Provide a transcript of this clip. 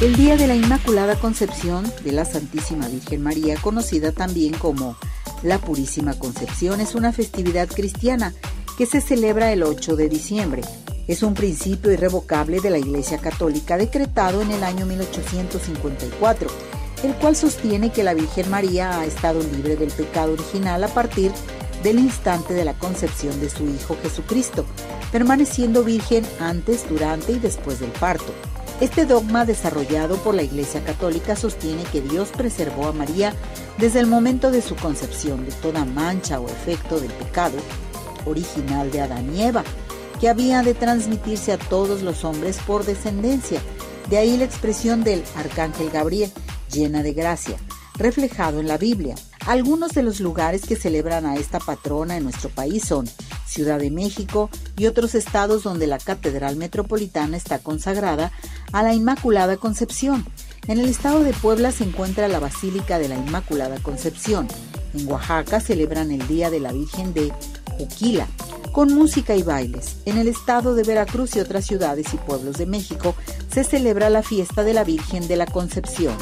El Día de la Inmaculada Concepción de la Santísima Virgen María, conocida también como la Purísima Concepción, es una festividad cristiana que se celebra el 8 de diciembre. Es un principio irrevocable de la Iglesia Católica decretado en el año 1854, el cual sostiene que la Virgen María ha estado libre del pecado original a partir del instante de la concepción de su Hijo Jesucristo, permaneciendo virgen antes, durante y después del parto. Este dogma desarrollado por la Iglesia Católica sostiene que Dios preservó a María desde el momento de su concepción de toda mancha o efecto del pecado original de Adán y Eva, que había de transmitirse a todos los hombres por descendencia. De ahí la expresión del arcángel Gabriel, llena de gracia, reflejado en la Biblia. Algunos de los lugares que celebran a esta patrona en nuestro país son Ciudad de México y otros estados donde la Catedral Metropolitana está consagrada a la Inmaculada Concepción. En el estado de Puebla se encuentra la Basílica de la Inmaculada Concepción. En Oaxaca celebran el Día de la Virgen de Juquila, con música y bailes. En el estado de Veracruz y otras ciudades y pueblos de México se celebra la fiesta de la Virgen de la Concepción.